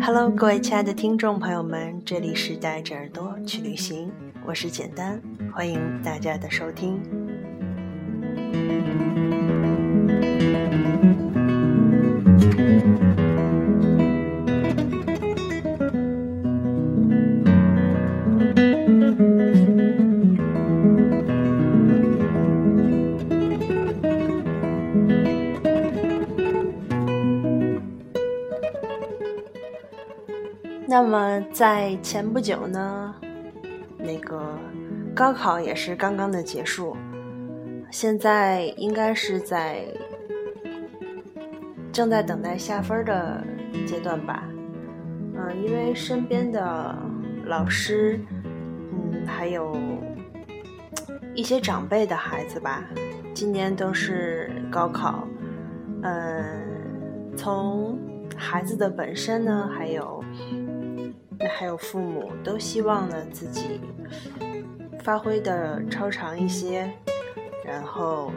Hello，各位亲爱的听众朋友们，这里是带着耳朵去旅行，我是简单，欢迎大家的收听。那么在前不久呢，那个高考也是刚刚的结束，现在应该是在正在等待下分的阶段吧。嗯，因为身边的老师，嗯，还有一些长辈的孩子吧，今年都是高考。嗯，从孩子的本身呢，还有。还有父母都希望呢自己发挥的超常一些，然后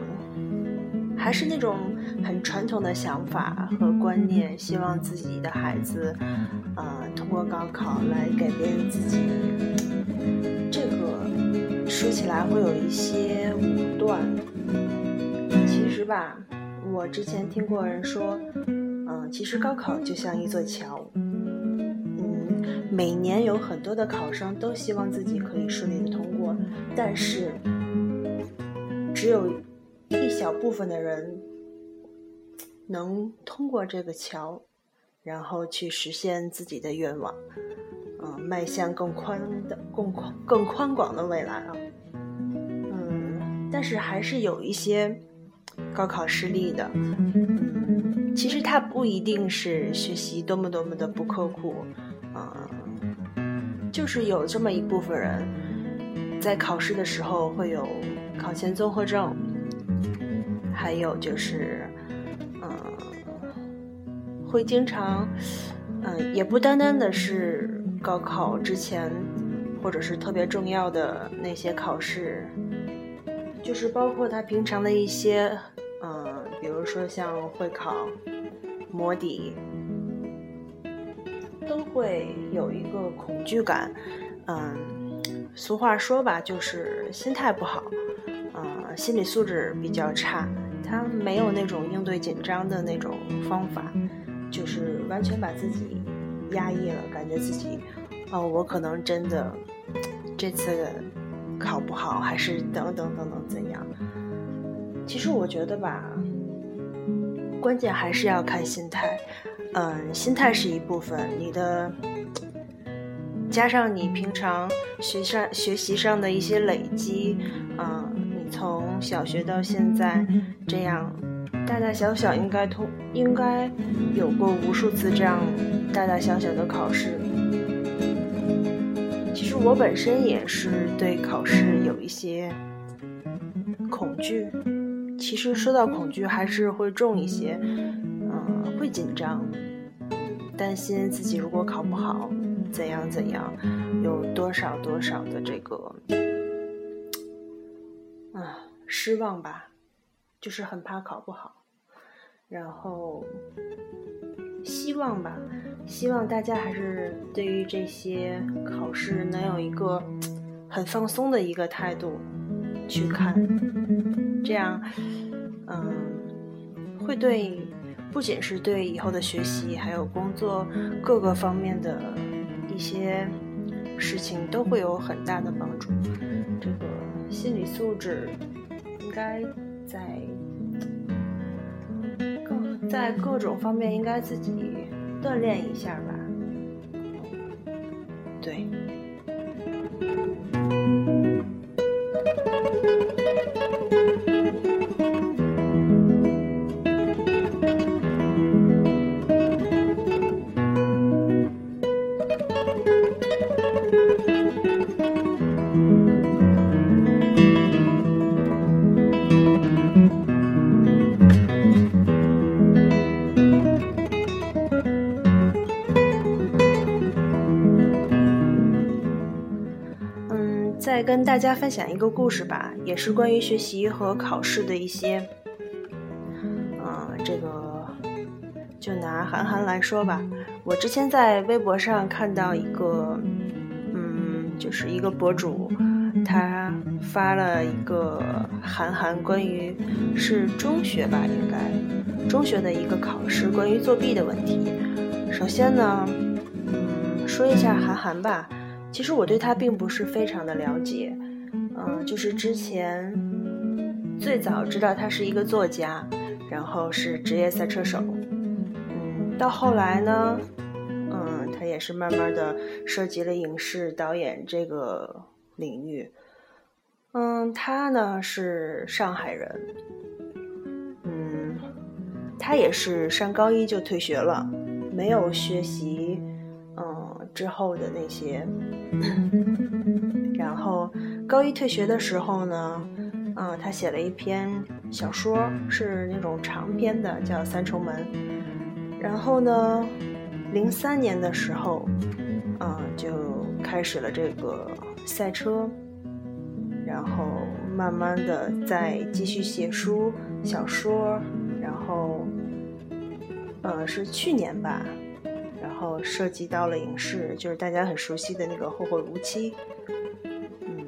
还是那种很传统的想法和观念，希望自己的孩子，呃，通过高考来改变自己。这个说起来会有一些武断，其实吧，我之前听过人说，嗯，其实高考就像一座桥。每年有很多的考生都希望自己可以顺利的通过，但是只有一小部分的人能通过这个桥，然后去实现自己的愿望，嗯，迈向更宽的、更宽、更宽广的未来啊。嗯，但是还是有一些高考失利的，其实他不一定是学习多么多么的不刻苦。嗯，就是有这么一部分人，在考试的时候会有考前综合症，还有就是，嗯，会经常，嗯，也不单单的是高考之前，或者是特别重要的那些考试，就是包括他平常的一些，嗯，比如说像会考、模底。都会有一个恐惧感，嗯，俗话说吧，就是心态不好，嗯，心理素质比较差，他没有那种应对紧张的那种方法，就是完全把自己压抑了，感觉自己，哦，我可能真的这次考不好，还是等等等等怎样？其实我觉得吧，关键还是要看心态。嗯，心态是一部分，你的加上你平常学上学习上的一些累积，嗯，你从小学到现在这样大大小小应该通应该有过无数次这样大大小小的考试。其实我本身也是对考试有一些恐惧，其实说到恐惧还是会重一些。嗯会紧张，担心自己如果考不好，怎样怎样，有多少多少的这个啊失望吧，就是很怕考不好，然后希望吧，希望大家还是对于这些考试能有一个很放松的一个态度去看，这样，嗯，会对。不仅是对以后的学习，还有工作各个方面的一些事情都会有很大的帮助。这个心理素质应该在各在各种方面应该自己锻炼一下吧。再跟大家分享一个故事吧，也是关于学习和考试的一些，嗯，这个就拿韩寒来说吧。我之前在微博上看到一个，嗯，就是一个博主，他发了一个韩寒关于是中学吧，应该中学的一个考试关于作弊的问题。首先呢，嗯，说一下韩寒吧。其实我对他并不是非常的了解，嗯，就是之前最早知道他是一个作家，然后是职业赛车手，嗯，到后来呢，嗯，他也是慢慢的涉及了影视导演这个领域，嗯，他呢是上海人，嗯，他也是上高一就退学了，没有学习，之后的那些。然后高一退学的时候呢，嗯，他写了一篇小说，是那种长篇的，叫《三重门》。然后呢，零三年的时候，嗯，就开始了这个赛车，然后慢慢的再继续写书、小说，然后，呃，是去年吧。然后涉及到了影视，就是大家很熟悉的那个《后会无期》。嗯，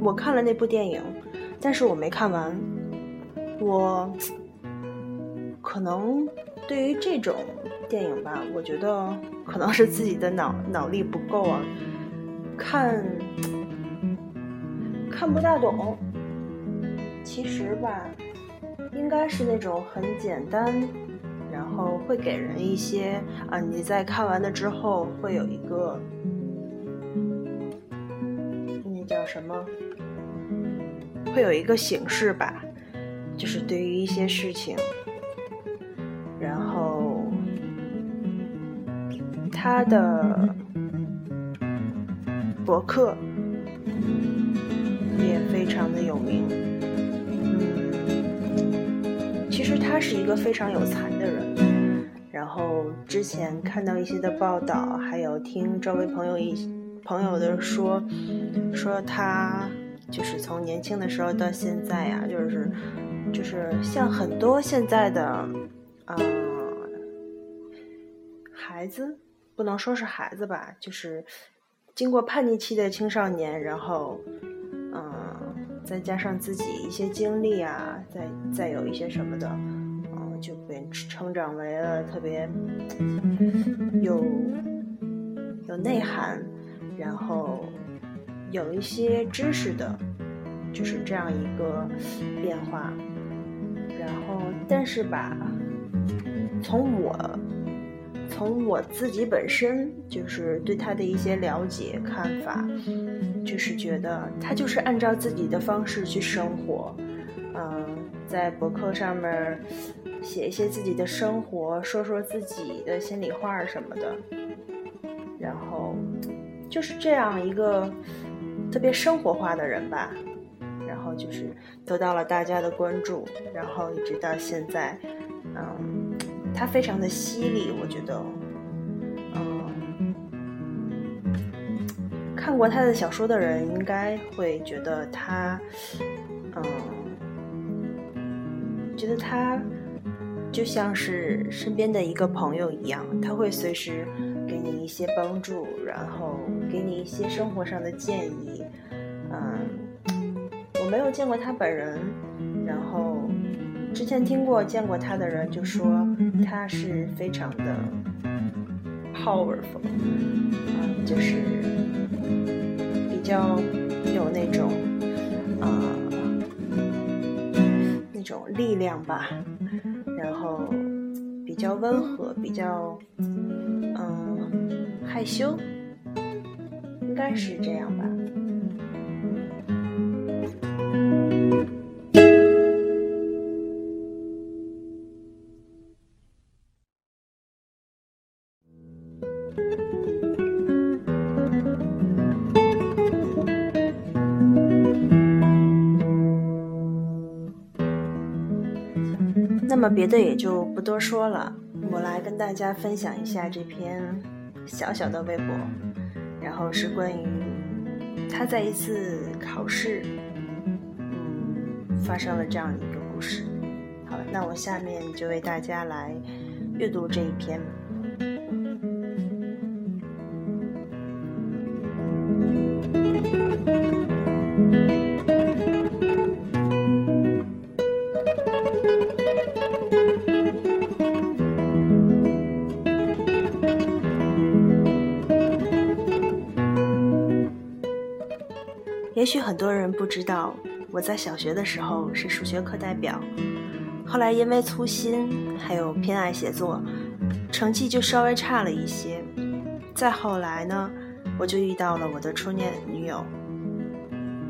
我看了那部电影，但是我没看完。我可能对于这种电影吧，我觉得可能是自己的脑脑力不够啊，看看不大懂。其实吧，应该是那种很简单。然后会给人一些啊，你在看完了之后会有一个，那叫什么？会有一个形式吧，就是对于一些事情，然后他的博客也非常的有名。其实他是一个非常有才的人，然后之前看到一些的报道，还有听周围朋友一朋友的说，说他就是从年轻的时候到现在呀，就是就是像很多现在的嗯孩子，不能说是孩子吧，就是经过叛逆期的青少年，然后嗯。再加上自己一些经历啊，再再有一些什么的，就被成长为了特别有有内涵，然后有一些知识的，就是这样一个变化。然后，但是吧，从我。从我自己本身就是对他的一些了解看法，就是觉得他就是按照自己的方式去生活，嗯，在博客上面写一些自己的生活，说说自己的心里话什么的，然后就是这样一个特别生活化的人吧，然后就是得到了大家的关注，然后一直到现在，嗯。他非常的犀利，我觉得，嗯，看过他的小说的人应该会觉得他，嗯，觉得他就像是身边的一个朋友一样，他会随时给你一些帮助，然后给你一些生活上的建议，嗯，我没有见过他本人，然后。之前听过、见过他的人就说他是非常的 powerful，嗯，就是比较有那种啊那种力量吧，然后比较温和，比较嗯害羞，应该是这样吧。别的也就不多说了，我来跟大家分享一下这篇小小的微博，然后是关于他在一次考试，嗯，发生了这样一个故事。好，那我下面就为大家来阅读这一篇。许很多人不知道，我在小学的时候是数学课代表，后来因为粗心还有偏爱写作，成绩就稍微差了一些。再后来呢，我就遇到了我的初恋女友，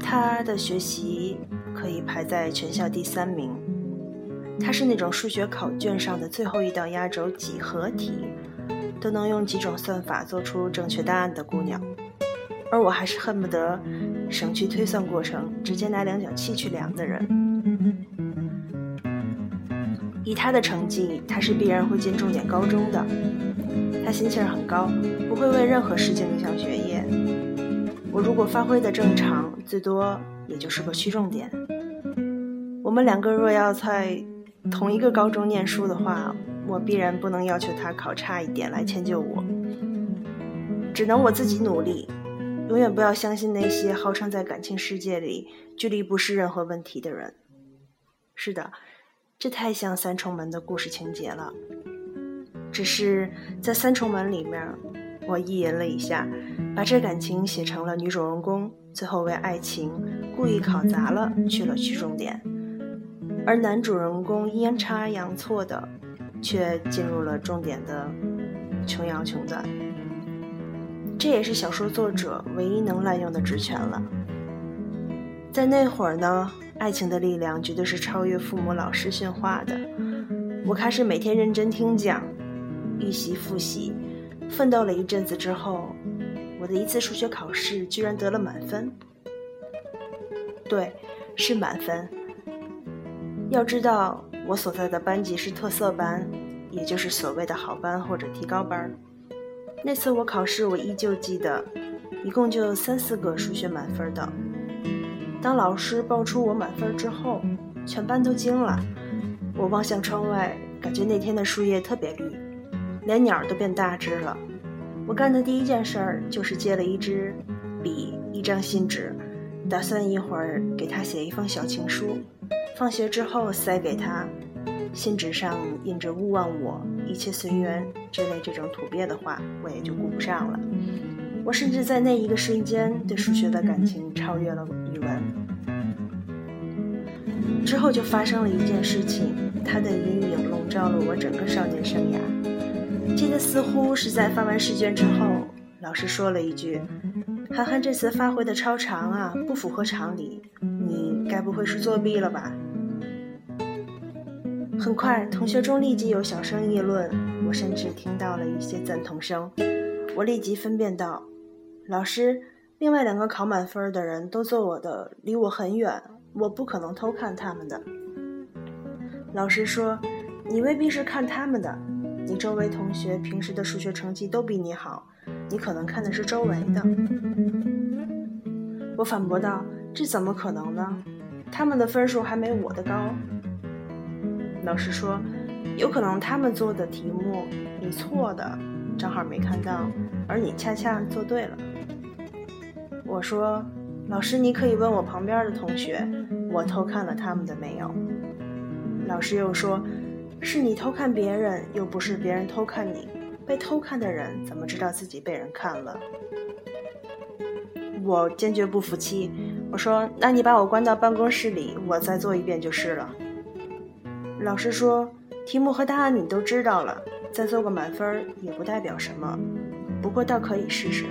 她的学习可以排在全校第三名，她是那种数学考卷上的最后一道压轴几何题都能用几种算法做出正确答案的姑娘，而我还是恨不得。省去推算过程，直接拿量角器去量的人。以他的成绩，他是必然会进重点高中的。他心气儿很高，不会为任何事情影响学业。我如果发挥的正常，最多也就是个区重点。我们两个若要在同一个高中念书的话，我必然不能要求他考差一点来迁就我，只能我自己努力。永远不要相信那些号称在感情世界里距离不是任何问题的人。是的，这太像三重门的故事情节了。只是在三重门里面，我意淫了一下，把这感情写成了女主人公最后为爱情故意考砸了去了区重点，而男主人公阴差阳错的却进入了重点的穷阳穷短。这也是小说作者唯一能滥用的职权了。在那会儿呢，爱情的力量绝对是超越父母、老师训话的。我开始每天认真听讲，预习复习，奋斗了一阵子之后，我的一次数学考试居然得了满分。对，是满分。要知道，我所在的班级是特色班，也就是所谓的好班或者提高班。那次我考试，我依旧记得，一共就三四个数学满分的。当老师报出我满分之后，全班都惊了。我望向窗外，感觉那天的树叶特别绿，连鸟都变大只了。我干的第一件事儿就是借了一支笔、一张信纸，打算一会儿给他写一封小情书，放学之后塞给他。信纸上印着“勿忘我，一切随缘”之类这种土鳖的话，我也就顾不上了。我甚至在那一个瞬间对数学的感情超越了语文。之后就发生了一件事情，它的阴影笼罩了我整个少年生涯。记得似乎是在发完试卷之后，老师说了一句：“涵涵这次发挥的超常啊，不符合常理，你该不会是作弊了吧？”很快，同学中立即有小声议论，我甚至听到了一些赞同声。我立即分辨道：“老师，另外两个考满分的人都坐我的，离我很远，我不可能偷看他们的。”老师说：“你未必是看他们的，你周围同学平时的数学成绩都比你好，你可能看的是周围的。”我反驳道：“这怎么可能呢？他们的分数还没我的高。”老师说：“有可能他们做的题目你错的，正好没看到，而你恰恰做对了。”我说：“老师，你可以问我旁边的同学，我偷看了他们的没有？”老师又说：“是你偷看别人，又不是别人偷看你。被偷看的人怎么知道自己被人看了？”我坚决不服气，我说：“那你把我关到办公室里，我再做一遍就是了。”老师说：“题目和答案你都知道了，再做个满分也不代表什么，不过倒可以试试。”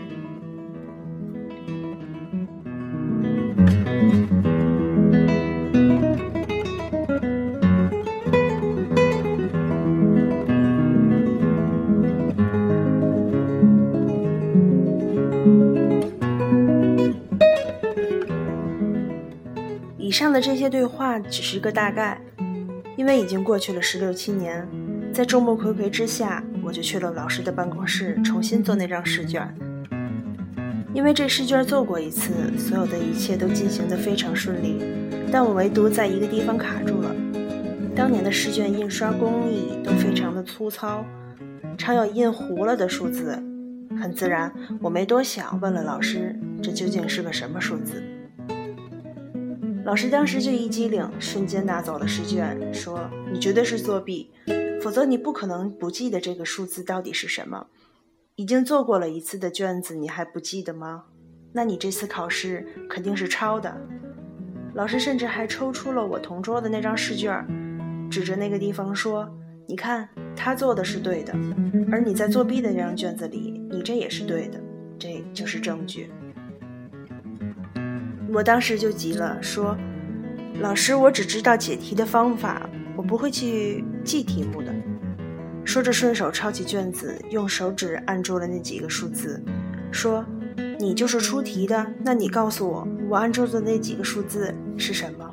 以上的这些对话只是个大概。因为已经过去了十六七年，在众目睽睽之下，我就去了老师的办公室，重新做那张试卷。因为这试卷做过一次，所有的一切都进行得非常顺利，但我唯独在一个地方卡住了。当年的试卷印刷工艺都非常的粗糙，常有印糊了的数字。很自然，我没多想，问了老师：“这究竟是个什么数字？”老师当时就一激灵，瞬间拿走了试卷，说：“你绝对是作弊，否则你不可能不记得这个数字到底是什么。”已经做过了一次的卷子，你还不记得吗？那你这次考试肯定是抄的。老师甚至还抽出了我同桌的那张试卷，指着那个地方说：“你看，他做的是对的，而你在作弊的那张卷子里，你这也是对的，这就是证据。”我当时就急了，说：“老师，我只知道解题的方法，我不会去记题目的。”说着，顺手抄起卷子，用手指按住了那几个数字，说：“你就是出题的，那你告诉我，我按住的那几个数字是什么？”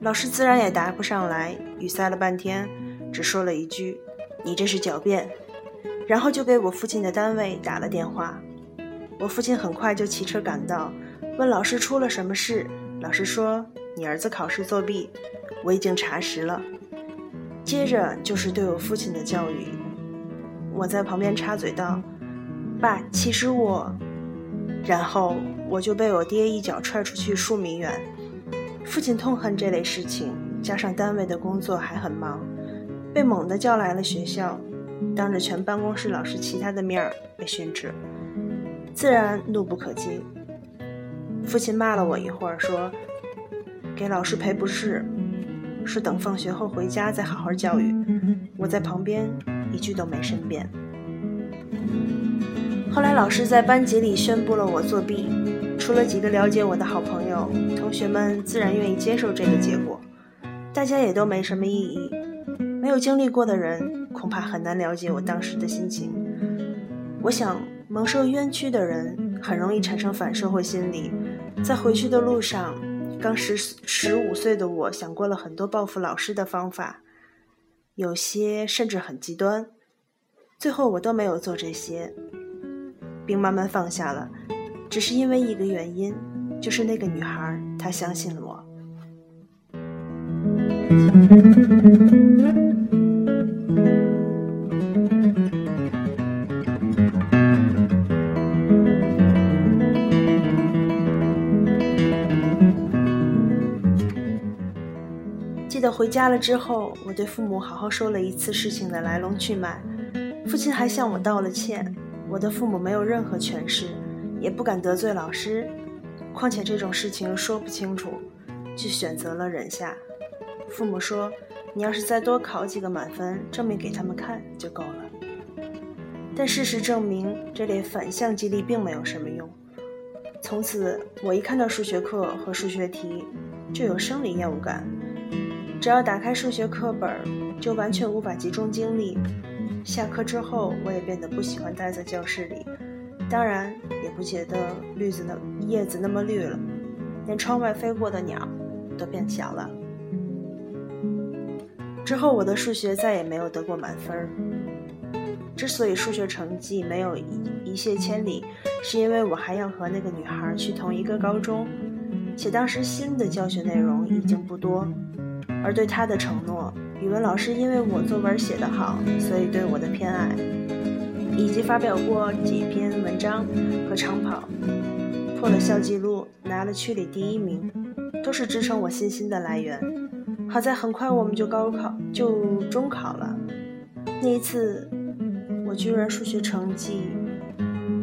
老师自然也答不上来，语塞了半天，只说了一句：“你这是狡辩。”然后就给我父亲的单位打了电话。我父亲很快就骑车赶到，问老师出了什么事。老师说：“你儿子考试作弊，我已经查实了。”接着就是对我父亲的教育，我在旁边插嘴道：“爸，其实我……”然后我就被我爹一脚踹出去数米远。父亲痛恨这类事情，加上单位的工作还很忙，被猛地叫来了学校，当着全办公室老师其他的面儿被训斥，自然怒不可遏。父亲骂了我一会儿，说：“给老师赔不是。”是等放学后回家再好好教育。我在旁边一句都没申辩。后来老师在班级里宣布了我作弊，除了几个了解我的好朋友，同学们自然愿意接受这个结果，大家也都没什么异议。没有经历过的人恐怕很难了解我当时的心情。我想，蒙受冤屈的人很容易产生反社会心理，在回去的路上。刚十十五岁的我想过了很多报复老师的方法，有些甚至很极端，最后我都没有做这些，并慢慢放下了，只是因为一个原因，就是那个女孩她相信了我。回家了之后，我对父母好好说了一次事情的来龙去脉，父亲还向我道了歉。我的父母没有任何权势，也不敢得罪老师，况且这种事情说不清楚，就选择了忍下。父母说：“你要是再多考几个满分，证明给他们看就够了。”但事实证明，这类反向激励并没有什么用。从此，我一看到数学课和数学题，就有生理厌恶感。只要打开数学课本，就完全无法集中精力。下课之后，我也变得不喜欢待在教室里，当然也不觉得绿子的叶子那么绿了，连窗外飞过的鸟都变小了。之后，我的数学再也没有得过满分。之所以数学成绩没有一一泻千里，是因为我还要和那个女孩去同一个高中，且当时新的教学内容已经不多。而对他的承诺，语文老师因为我作文写得好，所以对我的偏爱，以及发表过几篇文章和长跑，破了校纪录，拿了区里第一名，都是支撑我信心的来源。好在很快我们就高考，就中考了。那一次，我居然数学成绩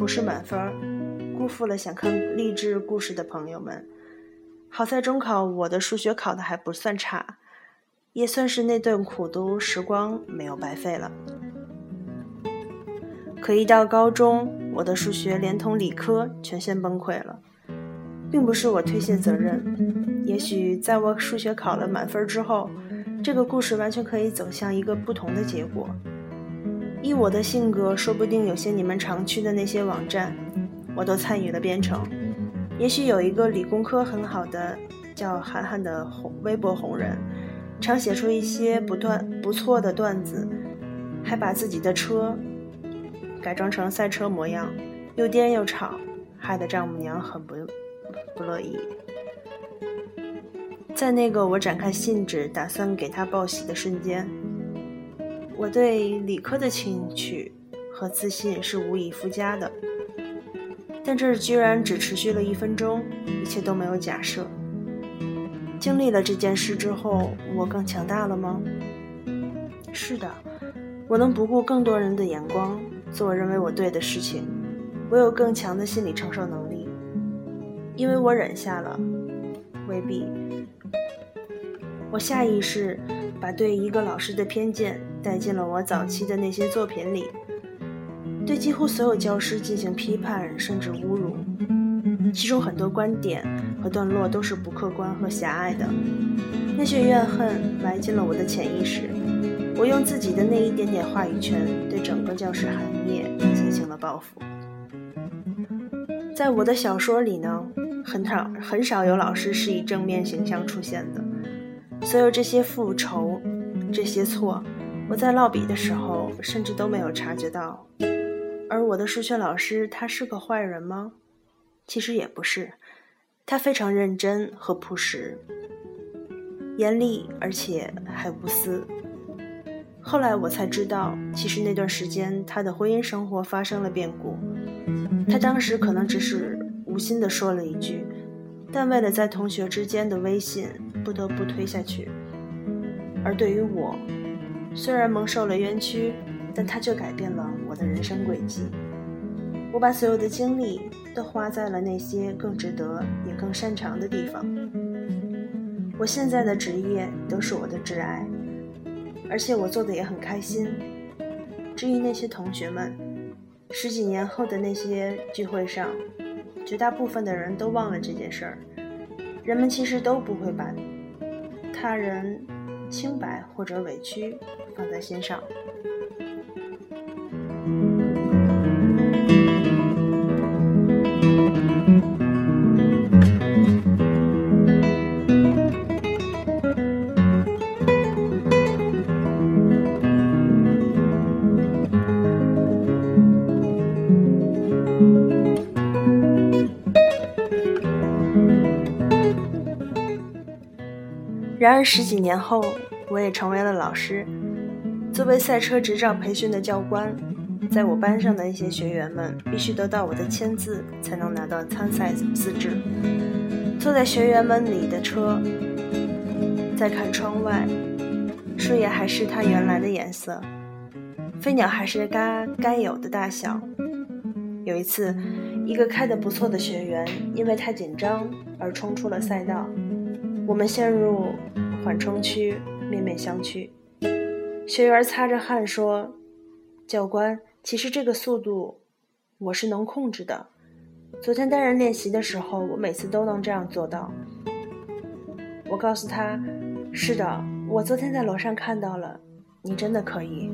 不是满分，辜负了想看励志故事的朋友们。好在中考我的数学考的还不算差。也算是那段苦读时光没有白费了。可一到高中，我的数学连同理科全线崩溃了，并不是我推卸责任。也许在我数学考了满分之后，这个故事完全可以走向一个不同的结果。依我的性格，说不定有些你们常去的那些网站，我都参与了编程。也许有一个理工科很好的叫涵涵的红微博红人。常写出一些不断不错的段子，还把自己的车改装成赛车模样，又颠又吵，害得丈母娘很不不乐意。在那个我展开信纸打算给他报喜的瞬间，我对理科的兴趣和自信是无以复加的。但这居然只持续了一分钟，一切都没有假设。经历了这件事之后，我更强大了吗？是的，我能不顾更多人的眼光，做我认为我对的事情。我有更强的心理承受能力，因为我忍下了。未必。我下意识把对一个老师的偏见带进了我早期的那些作品里。对几乎所有教师进行批判，甚至侮辱，其中很多观点和段落都是不客观和狭隘的。那些怨恨埋进了我的潜意识，我用自己的那一点点话语权对整个教师行业进行了报复。在我的小说里呢，很少很少有老师是以正面形象出现的。所有这些复仇，这些错，我在落笔的时候甚至都没有察觉到。而我的数学老师，他是个坏人吗？其实也不是，他非常认真和朴实，严厉而且还无私。后来我才知道，其实那段时间他的婚姻生活发生了变故。他当时可能只是无心的说了一句，但为了在同学之间的微信，不得不推下去。而对于我，虽然蒙受了冤屈。但他却改变了我的人生轨迹。我把所有的精力都花在了那些更值得也更擅长的地方。我现在的职业都是我的挚爱，而且我做的也很开心。至于那些同学们，十几年后的那些聚会上，绝大部分的人都忘了这件事儿。人们其实都不会把他人清白或者委屈放在心上。然而十几年后，我也成为了老师。作为赛车执照培训的教官，在我班上的那些学员们必须得到我的签字才能拿到参赛资质。坐在学员们里的车，再看窗外，树叶还是它原来的颜色，飞鸟还是该该有的大小。有一次，一个开得不错的学员因为太紧张而冲出了赛道。我们陷入缓冲区，面面相觑。学员擦着汗说：“教官，其实这个速度我是能控制的。昨天单人练习的时候，我每次都能这样做到。”我告诉他：“是的，我昨天在楼上看到了，你真的可以。”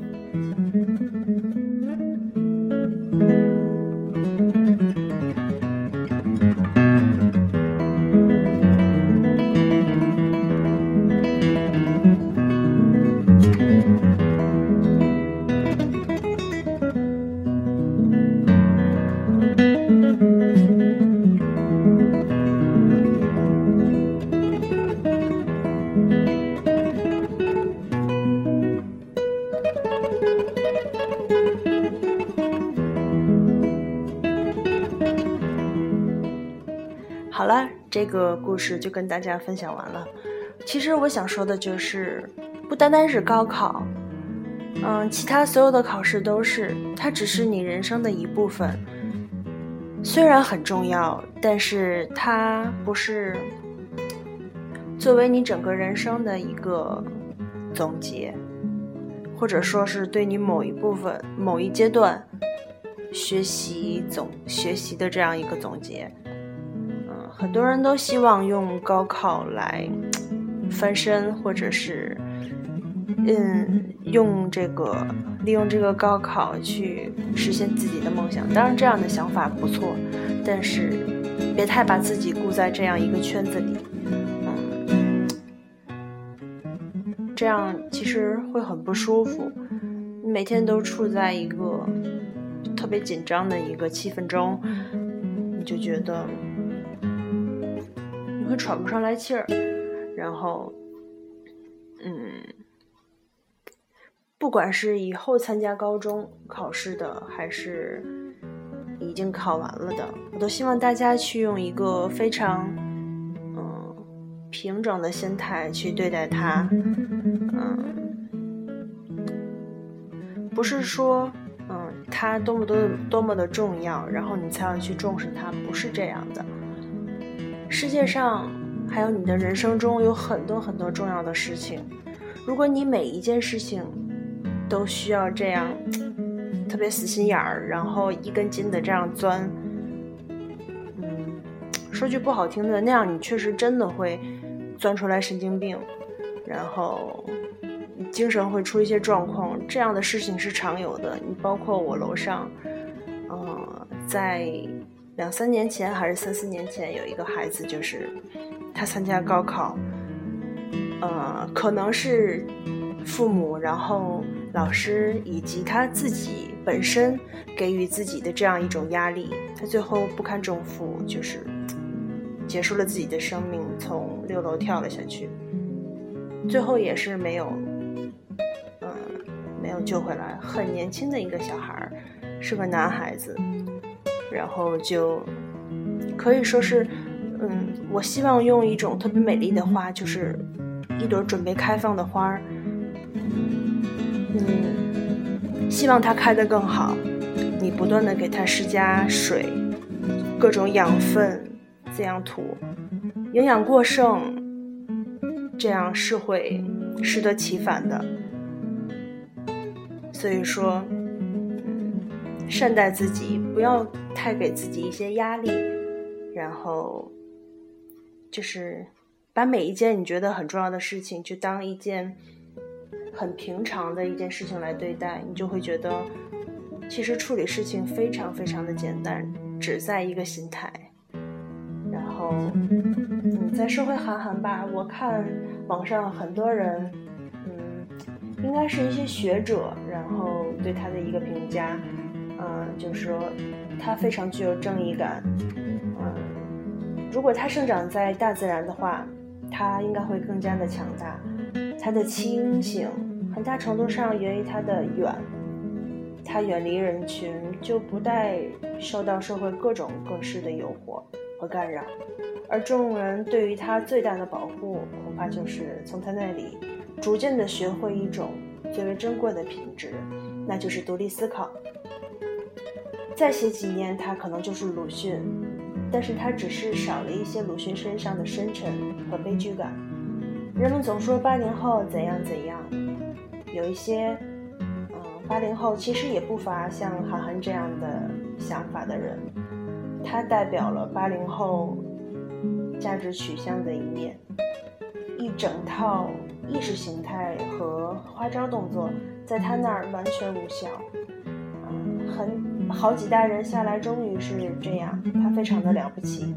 这个故事就跟大家分享完了。其实我想说的就是，不单单是高考，嗯，其他所有的考试都是，它只是你人生的一部分。虽然很重要，但是它不是作为你整个人生的一个总结，或者说是对你某一部分、某一阶段学习总学习的这样一个总结。很多人都希望用高考来翻身，或者是嗯，用这个利用这个高考去实现自己的梦想。当然，这样的想法不错，但是别太把自己固在这样一个圈子里，嗯，这样其实会很不舒服。你每天都处在一个特别紧张的一个气氛中。你就觉得会喘不上来气儿，然后，嗯，不管是以后参加高中考试的，还是已经考完了的，我都希望大家去用一个非常嗯平整的心态去对待它，嗯。不是说，嗯，它多么多多么的重要，然后你才要去重视它，不是这样的。世界上还有你的人生中有很多很多重要的事情，如果你每一件事情都需要这样特别死心眼儿，然后一根筋的这样钻，嗯，说句不好听的，那样你确实真的会钻出来神经病，然后。精神会出一些状况，这样的事情是常有的。你包括我楼上，嗯，在两三年前还是三四年前，有一个孩子，就是他参加高考，呃，可能是父母、然后老师以及他自己本身给予自己的这样一种压力，他最后不堪重负，就是结束了自己的生命，从六楼跳了下去，最后也是没有。嗯没有救回来，很年轻的一个小孩儿，是个男孩子，然后就可以说是，嗯，我希望用一种特别美丽的花，就是一朵准备开放的花儿，嗯，希望它开得更好，你不断的给它施加水，各种养分、滋养土，营养过剩，这样是会适得其反的。所以说，善待自己，不要太给自己一些压力，然后就是把每一件你觉得很重要的事情，就当一件很平常的一件事情来对待，你就会觉得其实处理事情非常非常的简单，只在一个心态。然后，嗯，在社会韩寒吧，我看网上很多人。嗯应该是一些学者，然后对他的一个评价，嗯，就是说他非常具有正义感，嗯，如果他生长在大自然的话，他应该会更加的强大。他的清醒很大程度上源于他的远，他远离人群，就不再受到社会各种各式的诱惑和干扰，而众人对于他最大的保护，恐怕就是从他那里。逐渐的学会一种最为珍贵的品质，那就是独立思考。再写几年，他可能就是鲁迅，但是他只是少了一些鲁迅身上的深沉和悲剧感。人们总说八零后怎样怎样，有一些，嗯，八零后其实也不乏像韩寒这样的想法的人，他代表了八零后价值取向的一面。一整套意识形态和花招动作，在他那儿完全无效。嗯，很好几代人下来，终于是这样，他非常的了不起。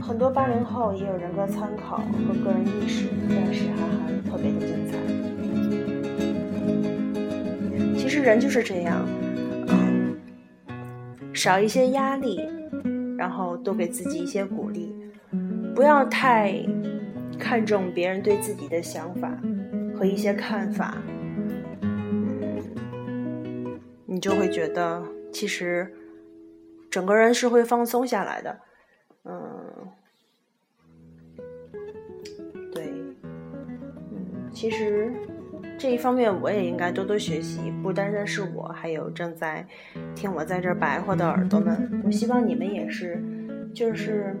很多八零后也有人格参考和个人意识，但是韩寒特别的精彩。其实人就是这样，嗯，少一些压力，然后多给自己一些鼓励，不要太。看重别人对自己的想法和一些看法，嗯，你就会觉得其实整个人是会放松下来的，嗯，对，嗯，其实这一方面我也应该多多学习，不单单是我，还有正在听我在这白话的耳朵们，我希望你们也是，就是。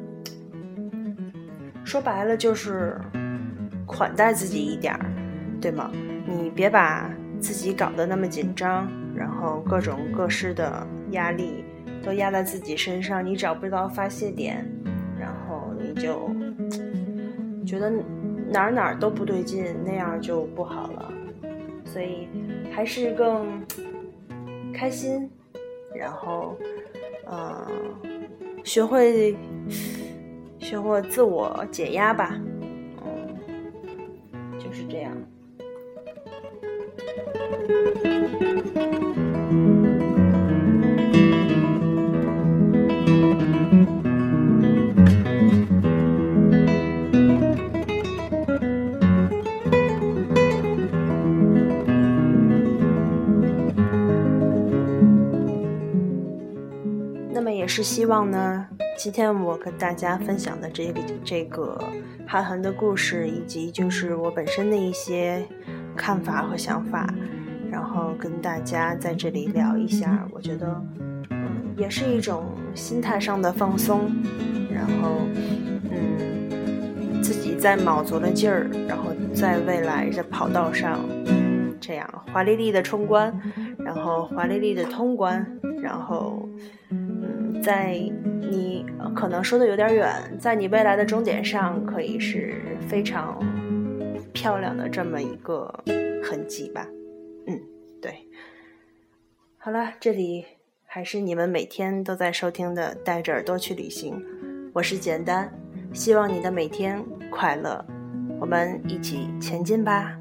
说白了就是款待自己一点儿，对吗？你别把自己搞得那么紧张，然后各种各式的压力都压在自己身上，你找不到发泄点，然后你就觉得哪儿哪儿都不对劲，那样就不好了。所以还是更开心，然后嗯，学会。学会自我解压吧，嗯，就是这样。是希望呢，今天我跟大家分享的这个这个韩寒的故事，以及就是我本身的一些看法和想法，然后跟大家在这里聊一下，我觉得，嗯，也是一种心态上的放松，然后，嗯，自己在卯足了劲儿，然后在未来的跑道上，这样华丽丽的冲关，然后华丽丽的通关，然后。在你可能说的有点远，在你未来的终点上，可以是非常漂亮的这么一个痕迹吧。嗯，对。好了，这里还是你们每天都在收听的《带着耳朵去旅行》，我是简单，希望你的每天快乐，我们一起前进吧。